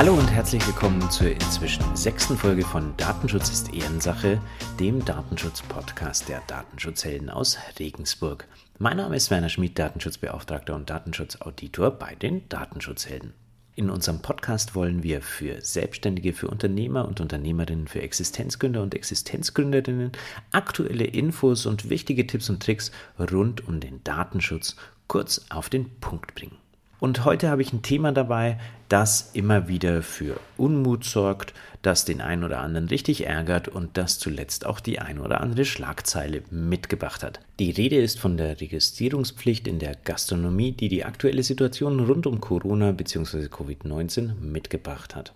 Hallo und herzlich willkommen zur inzwischen sechsten Folge von Datenschutz ist Ehrensache, dem Datenschutz-Podcast der Datenschutzhelden aus Regensburg. Mein Name ist Werner Schmid, Datenschutzbeauftragter und Datenschutzauditor bei den Datenschutzhelden. In unserem Podcast wollen wir für Selbstständige, für Unternehmer und Unternehmerinnen, für Existenzgründer und Existenzgründerinnen aktuelle Infos und wichtige Tipps und Tricks rund um den Datenschutz kurz auf den Punkt bringen. Und heute habe ich ein Thema dabei, das immer wieder für Unmut sorgt, das den einen oder anderen richtig ärgert und das zuletzt auch die ein oder andere Schlagzeile mitgebracht hat. Die Rede ist von der Registrierungspflicht in der Gastronomie, die die aktuelle Situation rund um Corona bzw. Covid-19 mitgebracht hat.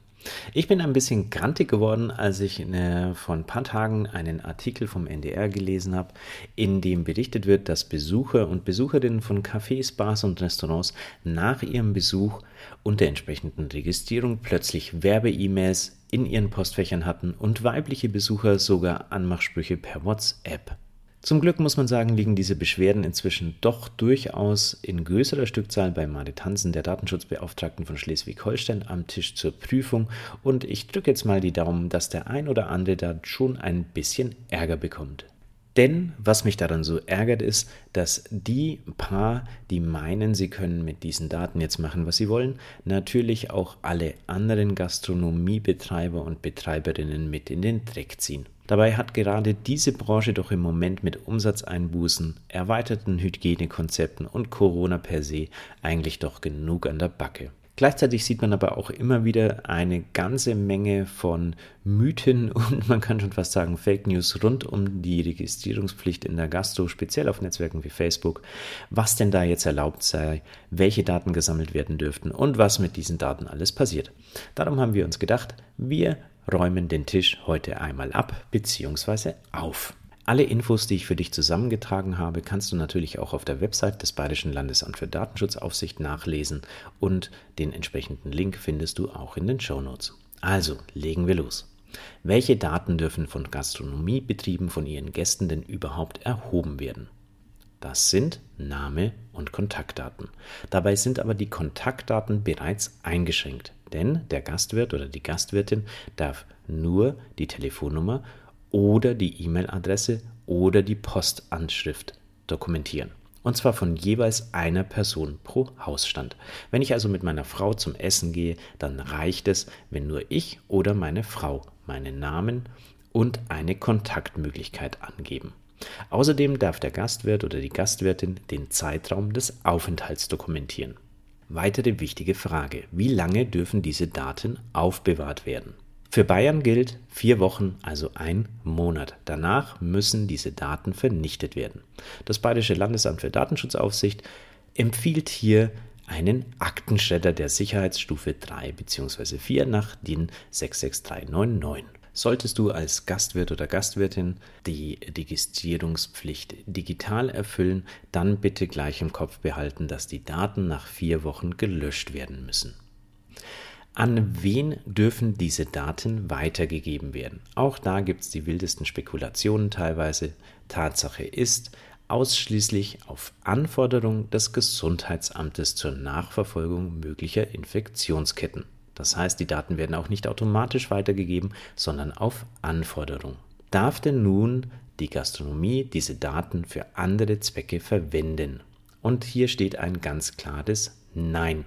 Ich bin ein bisschen grantig geworden, als ich eine, vor ein paar Tagen einen Artikel vom NDR gelesen habe, in dem berichtet wird, dass Besucher und Besucherinnen von Cafés, Bars und Restaurants nach ihrem Besuch und der entsprechenden Registrierung plötzlich Werbe-E-Mails in ihren Postfächern hatten und weibliche Besucher sogar Anmachsprüche per WhatsApp. Zum Glück muss man sagen, liegen diese Beschwerden inzwischen doch durchaus in größerer Stückzahl bei Marit Hansen, der Datenschutzbeauftragten von Schleswig-Holstein, am Tisch zur Prüfung. Und ich drücke jetzt mal die Daumen, dass der ein oder andere da schon ein bisschen Ärger bekommt. Denn was mich daran so ärgert, ist, dass die paar, die meinen, sie können mit diesen Daten jetzt machen, was sie wollen, natürlich auch alle anderen Gastronomiebetreiber und Betreiberinnen mit in den Dreck ziehen. Dabei hat gerade diese Branche doch im Moment mit Umsatzeinbußen, erweiterten Hygienekonzepten und Corona per se eigentlich doch genug an der Backe. Gleichzeitig sieht man aber auch immer wieder eine ganze Menge von Mythen und man kann schon fast sagen Fake News rund um die Registrierungspflicht in der Gastro, speziell auf Netzwerken wie Facebook, was denn da jetzt erlaubt sei, welche Daten gesammelt werden dürften und was mit diesen Daten alles passiert. Darum haben wir uns gedacht, wir räumen den Tisch heute einmal ab bzw. auf. Alle Infos, die ich für dich zusammengetragen habe, kannst du natürlich auch auf der Website des Bayerischen Landesamt für Datenschutzaufsicht nachlesen und den entsprechenden Link findest du auch in den Shownotes. Also, legen wir los. Welche Daten dürfen von Gastronomiebetrieben von ihren Gästen denn überhaupt erhoben werden? Das sind Name und Kontaktdaten. Dabei sind aber die Kontaktdaten bereits eingeschränkt, denn der Gastwirt oder die Gastwirtin darf nur die Telefonnummer oder die E-Mail-Adresse oder die Postanschrift dokumentieren. Und zwar von jeweils einer Person pro Hausstand. Wenn ich also mit meiner Frau zum Essen gehe, dann reicht es, wenn nur ich oder meine Frau meinen Namen und eine Kontaktmöglichkeit angeben. Außerdem darf der Gastwirt oder die Gastwirtin den Zeitraum des Aufenthalts dokumentieren. Weitere wichtige Frage. Wie lange dürfen diese Daten aufbewahrt werden? Für Bayern gilt vier Wochen, also ein Monat. Danach müssen diese Daten vernichtet werden. Das Bayerische Landesamt für Datenschutzaufsicht empfiehlt hier einen Aktenschredder der Sicherheitsstufe 3 bzw. 4 nach DIN 66399. Solltest du als Gastwirt oder Gastwirtin die Registrierungspflicht digital erfüllen, dann bitte gleich im Kopf behalten, dass die Daten nach vier Wochen gelöscht werden müssen. An wen dürfen diese Daten weitergegeben werden? Auch da gibt es die wildesten Spekulationen teilweise. Tatsache ist, ausschließlich auf Anforderung des Gesundheitsamtes zur Nachverfolgung möglicher Infektionsketten. Das heißt, die Daten werden auch nicht automatisch weitergegeben, sondern auf Anforderung. Darf denn nun die Gastronomie diese Daten für andere Zwecke verwenden? Und hier steht ein ganz klares Nein.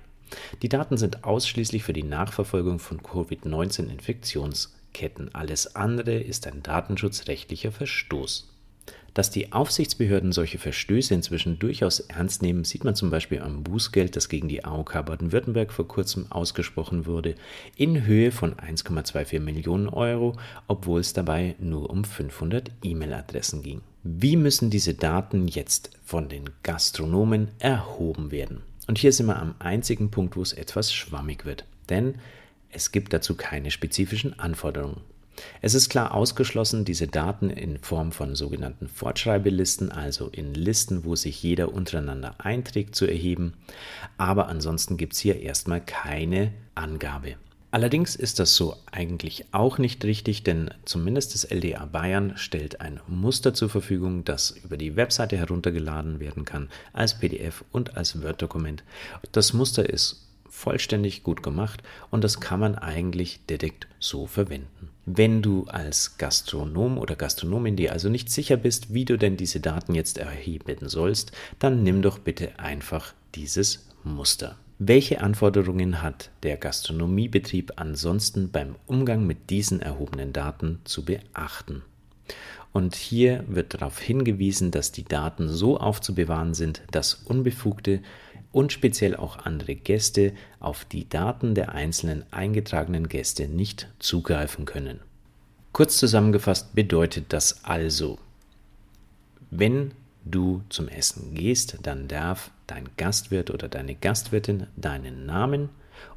Die Daten sind ausschließlich für die Nachverfolgung von Covid-19-Infektionsketten. Alles andere ist ein datenschutzrechtlicher Verstoß. Dass die Aufsichtsbehörden solche Verstöße inzwischen durchaus ernst nehmen, sieht man zum Beispiel am Bußgeld, das gegen die AOK Baden-Württemberg vor kurzem ausgesprochen wurde, in Höhe von 1,24 Millionen Euro, obwohl es dabei nur um 500 E-Mail-Adressen ging. Wie müssen diese Daten jetzt von den Gastronomen erhoben werden? Und hier sind wir am einzigen Punkt, wo es etwas schwammig wird. Denn es gibt dazu keine spezifischen Anforderungen. Es ist klar ausgeschlossen, diese Daten in Form von sogenannten Fortschreibelisten, also in Listen, wo sich jeder untereinander einträgt, zu erheben. Aber ansonsten gibt es hier erstmal keine Angabe. Allerdings ist das so eigentlich auch nicht richtig, denn zumindest das LDA Bayern stellt ein Muster zur Verfügung, das über die Webseite heruntergeladen werden kann, als PDF und als Word-Dokument. Das Muster ist vollständig gut gemacht und das kann man eigentlich direkt so verwenden. Wenn du als Gastronom oder Gastronomin dir also nicht sicher bist, wie du denn diese Daten jetzt erheben sollst, dann nimm doch bitte einfach dieses Muster. Welche Anforderungen hat der Gastronomiebetrieb ansonsten beim Umgang mit diesen erhobenen Daten zu beachten? Und hier wird darauf hingewiesen, dass die Daten so aufzubewahren sind, dass Unbefugte und speziell auch andere Gäste auf die Daten der einzelnen eingetragenen Gäste nicht zugreifen können. Kurz zusammengefasst bedeutet das also, wenn du zum Essen gehst, dann darf dein Gastwirt oder deine Gastwirtin deinen Namen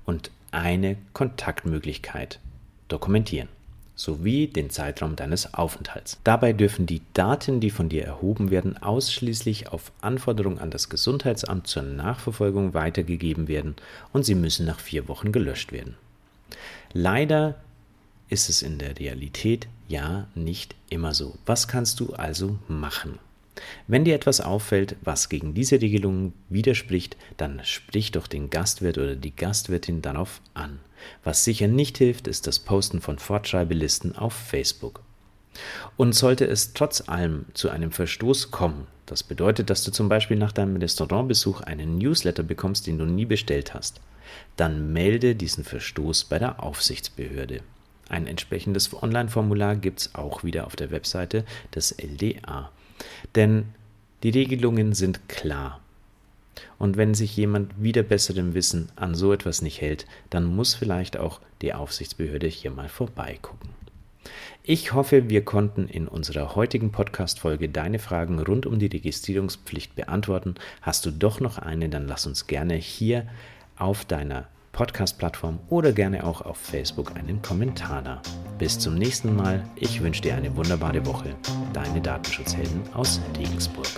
und eine Kontaktmöglichkeit dokumentieren, sowie den Zeitraum deines Aufenthalts. Dabei dürfen die Daten, die von dir erhoben werden, ausschließlich auf Anforderung an das Gesundheitsamt zur Nachverfolgung weitergegeben werden und sie müssen nach vier Wochen gelöscht werden. Leider ist es in der Realität ja nicht immer so. Was kannst du also machen? Wenn dir etwas auffällt, was gegen diese Regelung widerspricht, dann sprich doch den Gastwirt oder die Gastwirtin darauf an. Was sicher nicht hilft, ist das Posten von Fortschreibelisten auf Facebook. Und sollte es trotz allem zu einem Verstoß kommen, das bedeutet, dass du zum Beispiel nach deinem Restaurantbesuch einen Newsletter bekommst, den du nie bestellt hast, dann melde diesen Verstoß bei der Aufsichtsbehörde. Ein entsprechendes Online-Formular gibt es auch wieder auf der Webseite des LDA. Denn die Regelungen sind klar. Und wenn sich jemand wieder besserem Wissen an so etwas nicht hält, dann muss vielleicht auch die Aufsichtsbehörde hier mal vorbeigucken. Ich hoffe, wir konnten in unserer heutigen Podcast-Folge deine Fragen rund um die Registrierungspflicht beantworten. Hast du doch noch eine, dann lass uns gerne hier auf deiner Podcast-Plattform oder gerne auch auf Facebook einen Kommentar da. Bis zum nächsten Mal. Ich wünsche dir eine wunderbare Woche. Deine Datenschutzhelden aus Regensburg.